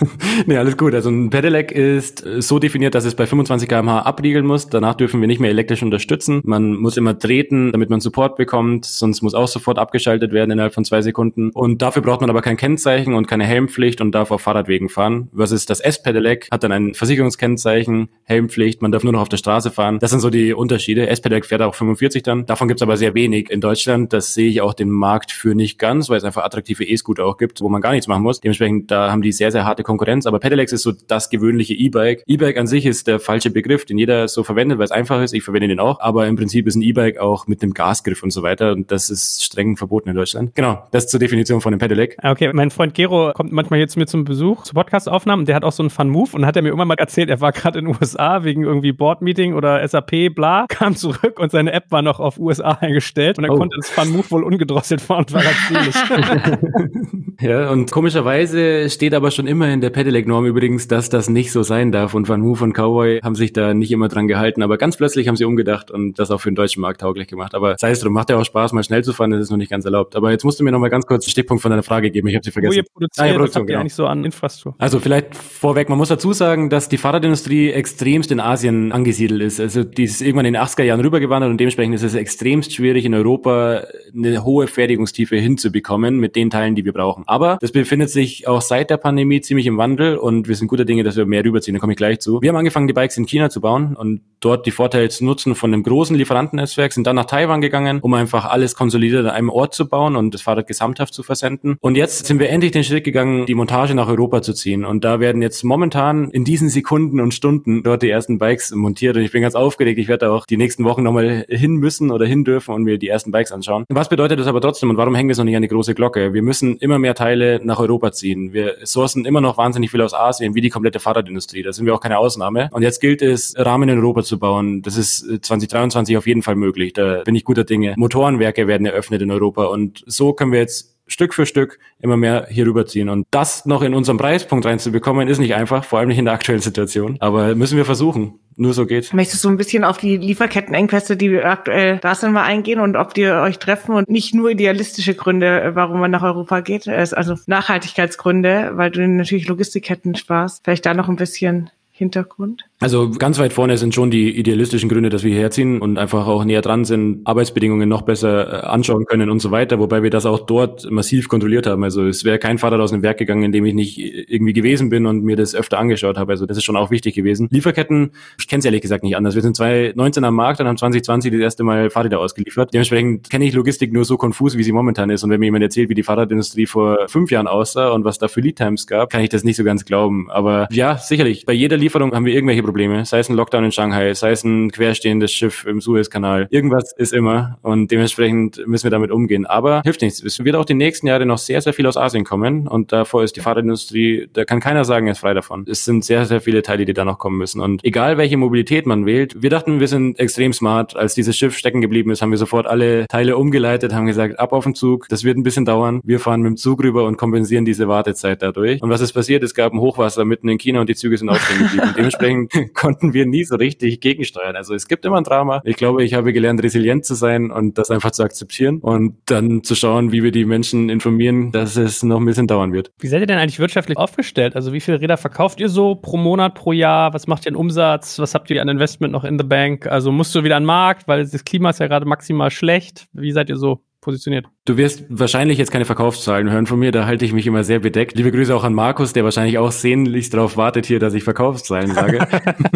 *laughs* nee, alles gut. Also ein Pedelec ist so definiert, dass es bei 25 km/h abriegeln muss. Danach dürfen wir nicht mehr elektrisch unterstützen. Man muss immer treten, damit man Support bekommt. Sonst muss auch sofort abgeschaltet werden innerhalb von zwei Sekunden. Und dafür braucht man aber kein Kennzeichen und keine Helmpflicht und darf auf Fahrradwegen fahren. Versus das S-Pedelec hat dann ein Versicherungskennzeichen, Helmpflicht. Man darf nur noch auf der Straße fahren. Das sind so die Unterschiede. S-Pedelec fährt auch 45 dann. Davon gibt's aber sehr wenig in Deutschland. Das sehe ich auch den Markt für nicht ganz, weil es einfach attraktive E-Scooter auch gibt, wo man gar nichts machen muss. Dementsprechend, da haben die sehr, sehr harte Konkurrenz. Aber Pedelecs ist so das gewöhnliche E-Bike. E-Bike an sich ist der falsche Begriff, den jeder so verwendet, weil es einfach ist. Ich verwende den auch. Aber im Prinzip ist ein E-Bike auch mit einem Gasgriff und so weiter. Und das ist streng verboten in Deutschland. Genau, das zur Definition von einem Pedelec. Ah, okay, mein Freund Gero kommt manchmal hier zu mir zum Besuch, zu Podcast-Aufnahmen. Der hat auch so einen Fun-Move und hat er mir irgendwann mal erzählt, er war gerade in den USA wegen irgendwie Board-Meeting oder SAP, bla, *laughs* kam zurück und seine App war noch auf USA eingestellt und er oh. konnte das Fun-Move wohl ungedrosselt fahren und war ganz *laughs* ja, und komischerweise steht aber schon immer in der Pedelec-Norm übrigens, dass das nicht so sein darf und Van Move und Cowboy haben sich da nicht immer dran gehalten, aber ganz plötzlich haben sie umgedacht und das auch für den deutschen Markt tauglich gemacht. Aber sei es drum, macht ja auch Spaß, mal schnell zu fahren, das ist noch nicht ganz erlaubt. Aber jetzt musst du mir noch mal ganz kurz einen Stichpunkt von deiner Frage geben, ich habe sie vergessen. Wo ihr produziert, ah, ja, Produktion, genau. eigentlich so an Infrastruktur? Also vielleicht vorweg, man muss dazu sagen, dass die Fahrradindustrie extremst in Asien angesiedelt ist. Also die ist irgendwann in den 80er Jahren rübergewandert und dementsprechend ist es extremst schwierig in Europa eine hohe Fertigungstiefe hinzubekommen mit den Teilen, die wir brauchen. Aber das befindet sich auch seit der Pandemie ziemlich im Wandel und wir sind guter Dinge, dass wir mehr rüberziehen. Da komme ich gleich zu. Wir haben angefangen, die Bikes in China zu bauen und dort die Vorteile zu nutzen von einem großen Lieferantennetzwerk, sind dann nach Taiwan gegangen, um einfach alles konsolidiert an einem Ort zu bauen und das Fahrrad gesamthaft zu versenden. Und jetzt sind wir endlich den Schritt gegangen, die Montage nach Europa zu ziehen. Und da werden jetzt momentan in diesen Sekunden und Stunden dort die ersten Bikes montiert. Und ich bin ganz aufgeregt. Ich werde auch die nächsten Wochen nochmal hin müssen oder hin dürfen und mir die ersten Bikes anschauen. Was bedeutet das aber trotzdem und warum hängen wir so nicht an die große Glocke? Wir müssen immer mehr Teile nach Europa ziehen. Wir sourcen immer noch wahnsinnig viel aus Asien, wie die komplette Fahrradindustrie. Da sind wir auch keine Ausnahme. Und jetzt gilt es, Rahmen in Europa zu bauen. Das ist 2023 auf jeden Fall möglich. Da bin ich guter Dinge. Motorenwerke werden eröffnet in Europa und so können wir jetzt Stück für Stück immer mehr hier rüberziehen. Und das noch in unseren Preispunkt reinzubekommen, ist nicht einfach, vor allem nicht in der aktuellen Situation. Aber müssen wir versuchen. Nur so geht's. Möchtest du ein bisschen auf die Lieferkettenengpässe, die aktuell da sind, mal eingehen und ob die euch treffen und nicht nur idealistische Gründe, warum man nach Europa geht, also Nachhaltigkeitsgründe, weil du natürlich Logistikketten sparst. Vielleicht da noch ein bisschen Hintergrund? Also ganz weit vorne sind schon die idealistischen Gründe, dass wir herziehen und einfach auch näher dran sind, Arbeitsbedingungen noch besser äh, anschauen können und so weiter, wobei wir das auch dort massiv kontrolliert haben. Also es wäre kein Fahrrad aus dem Werk gegangen, in dem ich nicht irgendwie gewesen bin und mir das öfter angeschaut habe. Also das ist schon auch wichtig gewesen. Lieferketten, ich kenne es ehrlich gesagt nicht anders. Wir sind 2019 am Markt und haben 2020 das erste Mal Fahrräder ausgeliefert. Dementsprechend kenne ich Logistik nur so konfus, wie sie momentan ist. Und wenn mir jemand erzählt, wie die Fahrradindustrie vor fünf Jahren aussah und was da für Lead Times gab, kann ich das nicht so ganz glauben. Aber ja, sicherlich, bei jeder Lieferung haben wir irgendwelche Probleme. Sei es ein Lockdown in Shanghai, sei es ein querstehendes Schiff im Suezkanal. Irgendwas ist immer und dementsprechend müssen wir damit umgehen. Aber hilft nichts. Es wird auch die nächsten Jahre noch sehr, sehr viel aus Asien kommen und davor ist die Fahrradindustrie, da kann keiner sagen, er ist frei davon. Es sind sehr, sehr viele Teile, die da noch kommen müssen. Und egal welche Mobilität man wählt, wir dachten, wir sind extrem smart. Als dieses Schiff stecken geblieben ist, haben wir sofort alle Teile umgeleitet, haben gesagt, ab auf den Zug. Das wird ein bisschen dauern. Wir fahren mit dem Zug rüber und kompensieren diese Wartezeit dadurch. Und was ist passiert? Es gab ein Hochwasser mitten in China und die Züge sind ausstehen geblieben *laughs* dementsprechend *laughs* konnten wir nie so richtig gegensteuern. Also es gibt immer ein Drama. Ich glaube, ich habe gelernt, resilient zu sein und das einfach zu akzeptieren und dann zu schauen, wie wir die Menschen informieren, dass es noch ein bisschen dauern wird. Wie seid ihr denn eigentlich wirtschaftlich aufgestellt? Also wie viele Räder verkauft ihr so pro Monat, pro Jahr? Was macht ihr an Umsatz? Was habt ihr an Investment noch in the Bank? Also musst du wieder an den Markt, weil das Klima ist ja gerade maximal schlecht. Wie seid ihr so positioniert? Du wirst wahrscheinlich jetzt keine Verkaufszahlen hören von mir, da halte ich mich immer sehr bedeckt. Liebe Grüße auch an Markus, der wahrscheinlich auch sehnlichst darauf wartet hier, dass ich Verkaufszahlen sage.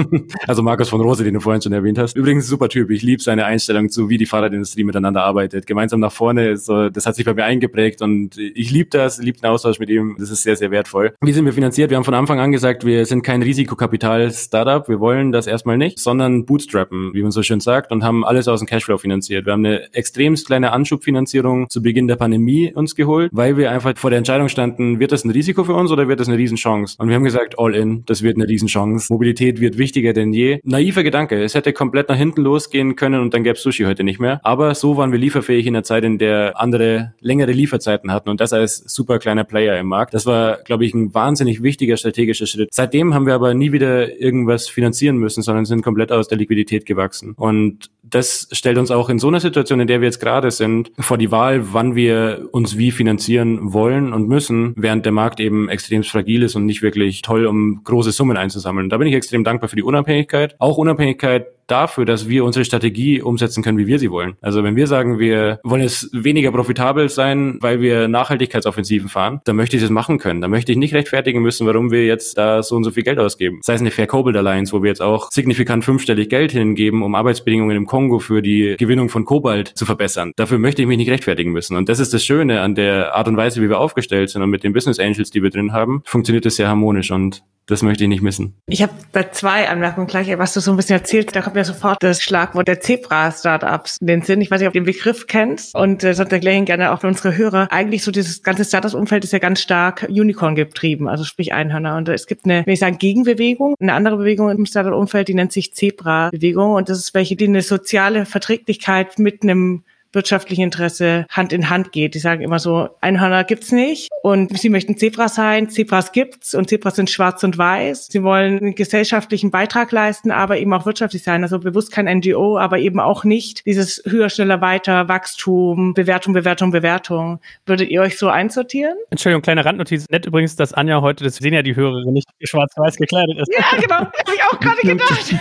*laughs* also Markus von Rose, den du vorhin schon erwähnt hast. Übrigens super Typ, ich liebe seine Einstellung zu, wie die Fahrradindustrie miteinander arbeitet. Gemeinsam nach vorne, so, das hat sich bei mir eingeprägt und ich liebe das, liebe den Austausch mit ihm, das ist sehr, sehr wertvoll. Wie sind wir finanziert? Wir haben von Anfang an gesagt, wir sind kein Risikokapital-Startup, wir wollen das erstmal nicht, sondern bootstrappen, wie man so schön sagt, und haben alles aus dem Cashflow finanziert. Wir haben eine extremst kleine Anschubfinanzierung zu Beginn der Pandemie uns geholt, weil wir einfach vor der Entscheidung standen, wird das ein Risiko für uns oder wird das eine Riesenchance? Und wir haben gesagt, all in, das wird eine Riesenchance. Mobilität wird wichtiger denn je. Naiver Gedanke, es hätte komplett nach hinten losgehen können und dann gäbe Sushi heute nicht mehr. Aber so waren wir lieferfähig in der Zeit, in der andere längere Lieferzeiten hatten und das als super kleiner Player im Markt. Das war, glaube ich, ein wahnsinnig wichtiger strategischer Schritt. Seitdem haben wir aber nie wieder irgendwas finanzieren müssen, sondern sind komplett aus der Liquidität gewachsen. Und das stellt uns auch in so einer Situation, in der wir jetzt gerade sind, vor die Wahl, wann wir uns wie finanzieren wollen und müssen, während der Markt eben extrem fragil ist und nicht wirklich toll, um große Summen einzusammeln. Da bin ich extrem dankbar für die Unabhängigkeit. Auch Unabhängigkeit dafür, dass wir unsere Strategie umsetzen können, wie wir sie wollen. Also wenn wir sagen, wir wollen es weniger profitabel sein, weil wir Nachhaltigkeitsoffensiven fahren, dann möchte ich das machen können. Dann möchte ich nicht rechtfertigen müssen, warum wir jetzt da so und so viel Geld ausgeben. Sei es eine Fair Cobalt Alliance, wo wir jetzt auch signifikant fünfstellig Geld hingeben, um Arbeitsbedingungen im Kongo für die Gewinnung von Kobalt zu verbessern. Dafür möchte ich mich nicht rechtfertigen müssen. Und das ist das Schöne an der Art und Weise, wie wir aufgestellt sind und mit den Business Angels, die wir drin haben, funktioniert das sehr harmonisch und das möchte ich nicht missen. Ich habe da zwei Anmerkungen gleich, was du so ein bisschen erzählst. Da mir sofort das Schlagwort der Zebra-Startups in den Sinn. Ich weiß nicht, ob du den Begriff kennst und äh, sonst erkläre ich gerne auch für unsere Hörer. Eigentlich so dieses ganze Startups-Umfeld ist ja ganz stark Unicorn getrieben, also sprich Einhörner. Und es gibt eine, wenn ich sagen, Gegenbewegung, eine andere Bewegung im Startup-Umfeld, die nennt sich Zebra-Bewegung. Und das ist welche, die eine soziale Verträglichkeit mit einem wirtschaftlichen Interesse Hand in Hand geht. Die sagen immer so, Einhörner gibt's nicht und sie möchten Zebras sein, Zebras gibt's und Zebras sind schwarz und weiß. Sie wollen einen gesellschaftlichen Beitrag leisten, aber eben auch wirtschaftlich sein. Also bewusst kein NGO, aber eben auch nicht dieses höher, schneller, weiter, Wachstum, Bewertung, Bewertung, Bewertung. Würdet ihr euch so einsortieren? Entschuldigung, kleine Randnotiz. Nett übrigens, dass Anja heute, das sehen ja die Hörerin, nicht schwarz-weiß gekleidet ist. Ja, genau. Habe ich auch gerade *laughs* gedacht.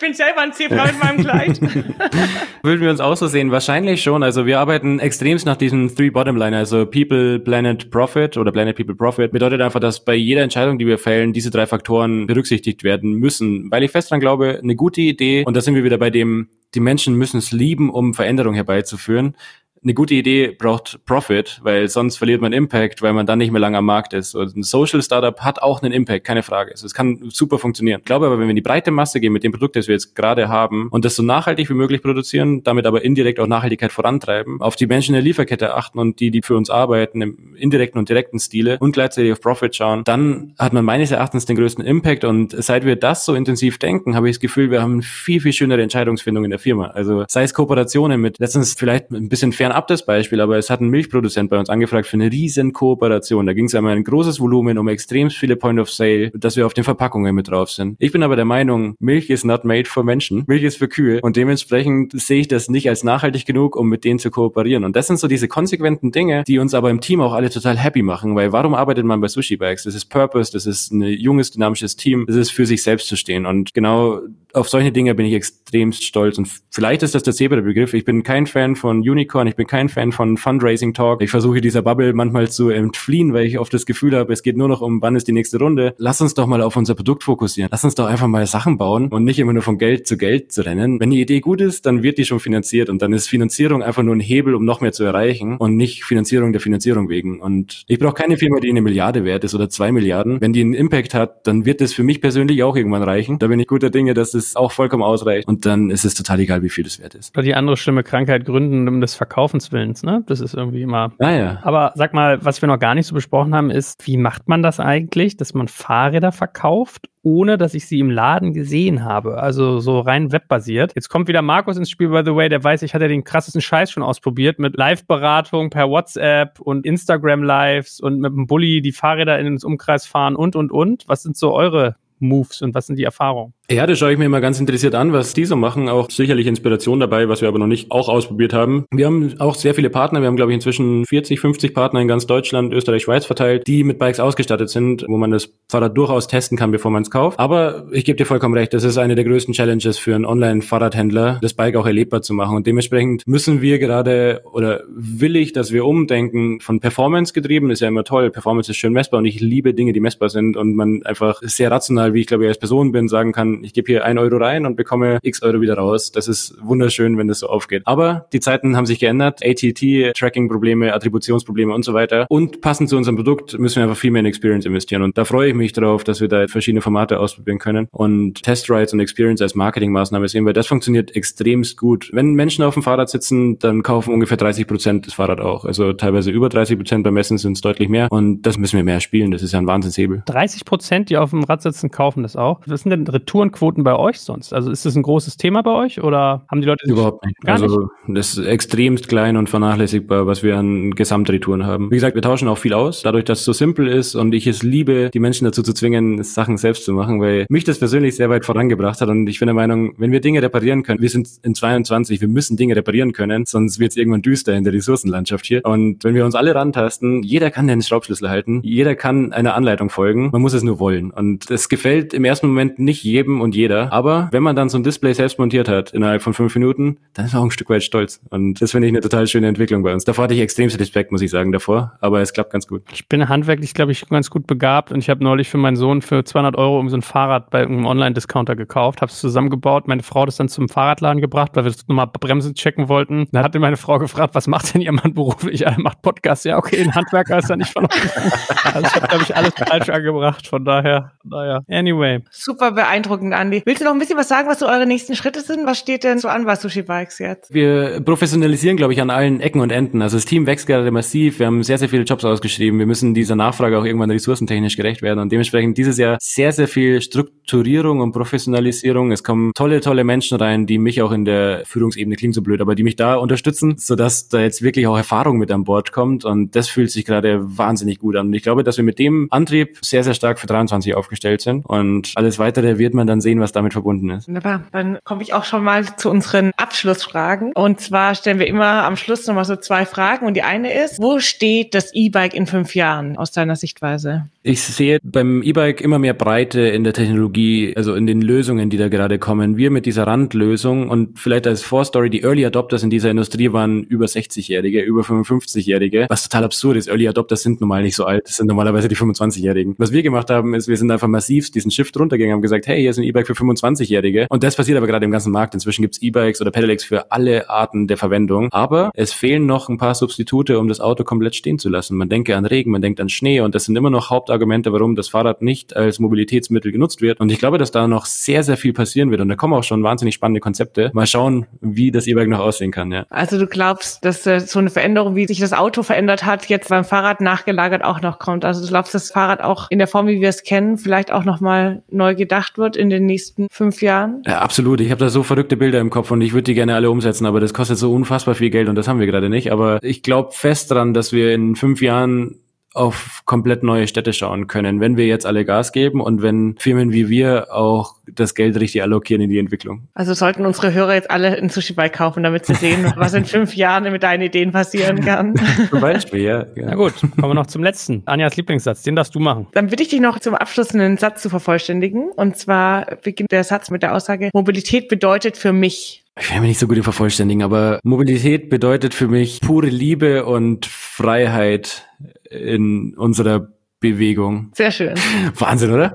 Ich bin selber ein Zebra mit meinem Kleid. *laughs* Würden wir uns auch so sehen? Wahrscheinlich schon. Also wir arbeiten extremst nach diesem Three Bottom Line, also People, Planet, Profit oder Planet, People, Profit. Bedeutet einfach, dass bei jeder Entscheidung, die wir fällen, diese drei Faktoren berücksichtigt werden müssen. Weil ich fest dran glaube, eine gute Idee, und da sind wir wieder bei dem, die Menschen müssen es lieben, um Veränderung herbeizuführen eine gute Idee braucht Profit, weil sonst verliert man Impact, weil man dann nicht mehr lange am Markt ist. Und ein Social Startup hat auch einen Impact, keine Frage. Also es kann super funktionieren. Ich glaube aber, wenn wir in die breite Masse gehen mit dem Produkt, das wir jetzt gerade haben und das so nachhaltig wie möglich produzieren, damit aber indirekt auch Nachhaltigkeit vorantreiben, auf die Menschen in der Lieferkette achten und die, die für uns arbeiten, im indirekten und direkten Stile und gleichzeitig auf Profit schauen, dann hat man meines Erachtens den größten Impact. Und seit wir das so intensiv denken, habe ich das Gefühl, wir haben viel, viel schönere Entscheidungsfindung in der Firma. Also sei es Kooperationen mit letztens vielleicht ein bisschen fern fernab das Beispiel, aber es hat ein Milchproduzent bei uns angefragt für eine riesen Kooperation. Da ging es einmal ein großes Volumen um extrem viele Point of Sale, dass wir auf den Verpackungen mit drauf sind. Ich bin aber der Meinung, Milch ist not made for Menschen. Milch ist für Kühe und dementsprechend sehe ich das nicht als nachhaltig genug, um mit denen zu kooperieren. Und das sind so diese konsequenten Dinge, die uns aber im Team auch alle total happy machen, weil warum arbeitet man bei Sushi Bags? Das ist Purpose, das ist ein junges, dynamisches Team, das ist für sich selbst zu stehen. Und genau auf solche Dinge bin ich extremst stolz. Und vielleicht ist das der Zebra-Begriff. Ich bin kein Fan von Unicorn, ich bin kein Fan von Fundraising Talk. Ich versuche dieser Bubble manchmal zu entfliehen, weil ich oft das Gefühl habe, es geht nur noch um, wann ist die nächste Runde. Lass uns doch mal auf unser Produkt fokussieren. Lass uns doch einfach mal Sachen bauen und nicht immer nur von Geld zu Geld zu rennen. Wenn die Idee gut ist, dann wird die schon finanziert und dann ist Finanzierung einfach nur ein Hebel, um noch mehr zu erreichen und nicht Finanzierung der Finanzierung wegen. Und ich brauche keine Firma, die eine Milliarde wert ist oder zwei Milliarden. Wenn die einen Impact hat, dann wird das für mich persönlich auch irgendwann reichen. Da bin ich guter Dinge, dass es auch vollkommen ausreicht und dann ist es total egal, wie viel das wert ist. Die andere schlimme Krankheit gründen um des Willens, ne? Das ist irgendwie immer. Ah, ja. Aber sag mal, was wir noch gar nicht so besprochen haben, ist, wie macht man das eigentlich, dass man Fahrräder verkauft, ohne dass ich sie im Laden gesehen habe? Also so rein webbasiert. Jetzt kommt wieder Markus ins Spiel, by the way, der weiß, ich hatte den krassesten Scheiß schon ausprobiert mit Live-Beratung per WhatsApp und Instagram-Lives und mit dem Bulli die Fahrräder in ins Umkreis fahren und, und, und. Was sind so eure Moves und was sind die Erfahrungen? Ja, das schaue ich mir immer ganz interessiert an, was die so machen. Auch sicherlich Inspiration dabei, was wir aber noch nicht auch ausprobiert haben. Wir haben auch sehr viele Partner. Wir haben, glaube ich, inzwischen 40, 50 Partner in ganz Deutschland, Österreich, Schweiz verteilt, die mit Bikes ausgestattet sind, wo man das Fahrrad durchaus testen kann, bevor man es kauft. Aber ich gebe dir vollkommen recht, das ist eine der größten Challenges für einen Online-Fahrradhändler, das Bike auch erlebbar zu machen. Und dementsprechend müssen wir gerade oder will ich, dass wir umdenken von Performance getrieben, ist ja immer toll. Performance ist schön messbar und ich liebe Dinge, die messbar sind und man einfach sehr rational, wie ich glaube ich als Person bin, sagen kann, ich gebe hier ein Euro rein und bekomme x Euro wieder raus. Das ist wunderschön, wenn das so aufgeht. Aber die Zeiten haben sich geändert. ATT, Tracking-Probleme, Attributionsprobleme und so weiter. Und passend zu unserem Produkt müssen wir einfach viel mehr in Experience investieren. Und da freue ich mich drauf, dass wir da verschiedene Formate ausprobieren können und Test Rides und Experience als Marketingmaßnahme sehen, weil das funktioniert extremst gut. Wenn Menschen auf dem Fahrrad sitzen, dann kaufen ungefähr 30 Prozent das Fahrrad auch. Also teilweise über 30 Prozent, beim Messen sind es deutlich mehr. Und das müssen wir mehr spielen. Das ist ja ein Wahnsinnshebel. 30 Prozent, die auf dem Rad sitzen, kaufen das auch. Was sind denn Retourenquoten bei euch sonst? Also ist das ein großes Thema bei euch oder haben die Leute überhaupt nicht? Gar also nicht? das ist extremst klein und vernachlässigbar, was wir an Gesamtretouren haben. Wie gesagt, wir tauschen auch viel aus, dadurch, dass es so simpel ist und ich es liebe, die Menschen dazu zu zwingen, Sachen selbst zu machen, weil mich das persönlich sehr weit vorangebracht hat und ich bin der Meinung, wenn wir Dinge reparieren können, wir sind in 22, wir müssen Dinge reparieren können, sonst wird es irgendwann düster in der Ressourcenlandschaft hier. Und wenn wir uns alle rantasten, jeder kann den Schraubschlüssel halten, jeder kann einer Anleitung folgen, man muss es nur wollen. Und es gefällt im ersten Moment nicht jedem jedem und jeder. Aber wenn man dann so ein Display selbst montiert hat, innerhalb von fünf Minuten, dann ist man auch ein Stück weit stolz. Und das finde ich eine total schöne Entwicklung bei uns. Davor hatte ich extremst Respekt, muss ich sagen, davor. Aber es klappt ganz gut. Ich bin handwerklich, glaube ich, ganz gut begabt und ich habe neulich für meinen Sohn für 200 Euro um so ein Fahrrad bei irgendeinem Online-Discounter gekauft, habe es zusammengebaut. Meine Frau hat es dann zum Fahrradladen gebracht, weil wir nochmal Bremsen checken wollten. Dann hatte meine Frau gefragt, was macht denn ihr Mann beruflich? Er macht Podcast. Ja, okay, ein Handwerker ist da nicht verloren. *laughs* also ich habe, glaube ich, alles falsch angebracht. Von daher, naja. Anyway. Super beeindruckend, Andi. Willst du noch ein bisschen was sagen, was so eure nächsten Schritte sind? Was steht denn so an bei Sushi Bikes jetzt? Wir professionalisieren, glaube ich, an allen Ecken und Enden. Also das Team wächst gerade massiv. Wir haben sehr, sehr viele Jobs ausgeschrieben. Wir müssen dieser Nachfrage auch irgendwann ressourcentechnisch gerecht werden. Und dementsprechend dieses Jahr sehr, sehr viel Strukturierung und Professionalisierung. Es kommen tolle, tolle Menschen rein, die mich auch in der Führungsebene, klingt so blöd, aber die mich da unterstützen, sodass da jetzt wirklich auch Erfahrung mit an Bord kommt. Und das fühlt sich gerade wahnsinnig gut an. Und ich glaube, dass wir mit dem Antrieb sehr, sehr stark für 23 aufgestellt sind. Und alles weitere wird man dann sehen, was damit verbunden ist. Wunderbar. Dann komme ich auch schon mal zu unseren Abschlussfragen. Und zwar stellen wir immer am Schluss nochmal so zwei Fragen. Und die eine ist, wo steht das E-Bike in fünf Jahren aus deiner Sichtweise? Ich sehe beim E-Bike immer mehr Breite in der Technologie, also in den Lösungen, die da gerade kommen. Wir mit dieser Randlösung und vielleicht als Vorstory, die Early Adopters in dieser Industrie waren über 60-Jährige, über 55-Jährige, was total absurd ist. Early Adopters sind normal nicht so alt, das sind normalerweise die 25-Jährigen. Was wir gemacht haben, ist, wir sind einfach massiv diesen Shift runtergegangen, haben gesagt, hey, hier ist ein E-Bike für 25-Jährige. Und das passiert aber gerade im ganzen Markt. Inzwischen gibt's E-Bikes oder Pedelecs für alle Arten der Verwendung. Aber es fehlen noch ein paar Substitute, um das Auto komplett stehen zu lassen. Man denke an Regen, man denkt an Schnee und das sind immer noch Hauptargumente, warum das Fahrrad nicht als Mobilitätsmittel genutzt wird. Und ich glaube, dass da noch sehr, sehr viel passieren wird. Und da kommen auch schon wahnsinnig spannende Konzepte. Mal schauen, wie das E-Bike noch aussehen kann. Ja. Also du glaubst, dass so eine Veränderung, wie sich das Auto verändert hat, jetzt beim Fahrrad nachgelagert auch noch kommt. Also du glaubst, dass das Fahrrad auch in der Form, wie wir es kennen, vielleicht auch nochmal neu gedacht wird in den nächsten fünf Jahren? Ja, absolut. Ich habe da so verrückte Bilder im Kopf und ich würde die gerne alle umsetzen, aber das kostet so unfassbar viel Geld und das haben wir gerade nicht. Aber ich glaube fest dran, dass wir in fünf Jahren auf komplett neue Städte schauen können, wenn wir jetzt alle Gas geben und wenn Firmen wie wir auch das Geld richtig allokieren in die Entwicklung. Also sollten unsere Hörer jetzt alle ein Sushi-Bike kaufen, damit sie sehen, *laughs* was in fünf Jahren mit deinen Ideen passieren kann. Zum Beispiel, ja. ja. Na gut, kommen wir noch zum letzten. Anjas Lieblingssatz, den darfst du machen. Dann bitte ich dich noch zum Abschluss einen Satz zu vervollständigen. Und zwar beginnt der Satz mit der Aussage, Mobilität bedeutet für mich. Ich will mich nicht so gut im Vervollständigen, aber Mobilität bedeutet für mich pure Liebe und Freiheit in unserer Bewegung. Sehr schön. Wahnsinn, oder?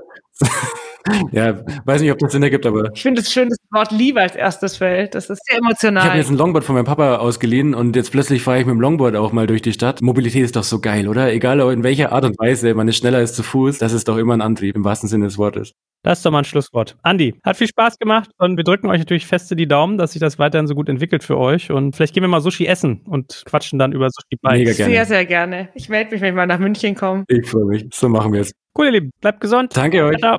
Ja, weiß nicht, ob das Sinn ergibt, aber. Ich finde es schön, dass das Wort Liebe als erstes fällt. Das ist sehr emotional. Ich habe jetzt ein Longboard von meinem Papa ausgeliehen und jetzt plötzlich fahre ich mit dem Longboard auch mal durch die Stadt. Mobilität ist doch so geil, oder? Egal in welcher Art und Weise, man ist schneller als zu Fuß, das ist doch immer ein Antrieb, im wahrsten Sinne des Wortes. Das ist doch mal ein Schlusswort. Andi, hat viel Spaß gemacht und wir drücken euch natürlich feste die Daumen, dass sich das weiterhin so gut entwickelt für euch. Und vielleicht gehen wir mal Sushi essen und quatschen dann über Sushi Bikes. Mega gerne. Sehr, sehr gerne. Ich melde mich, wenn ich mal nach München komme. Ich freue mich. So machen wir es. Cool, ihr Lieben. Bleibt gesund. Danke euch. Ciao,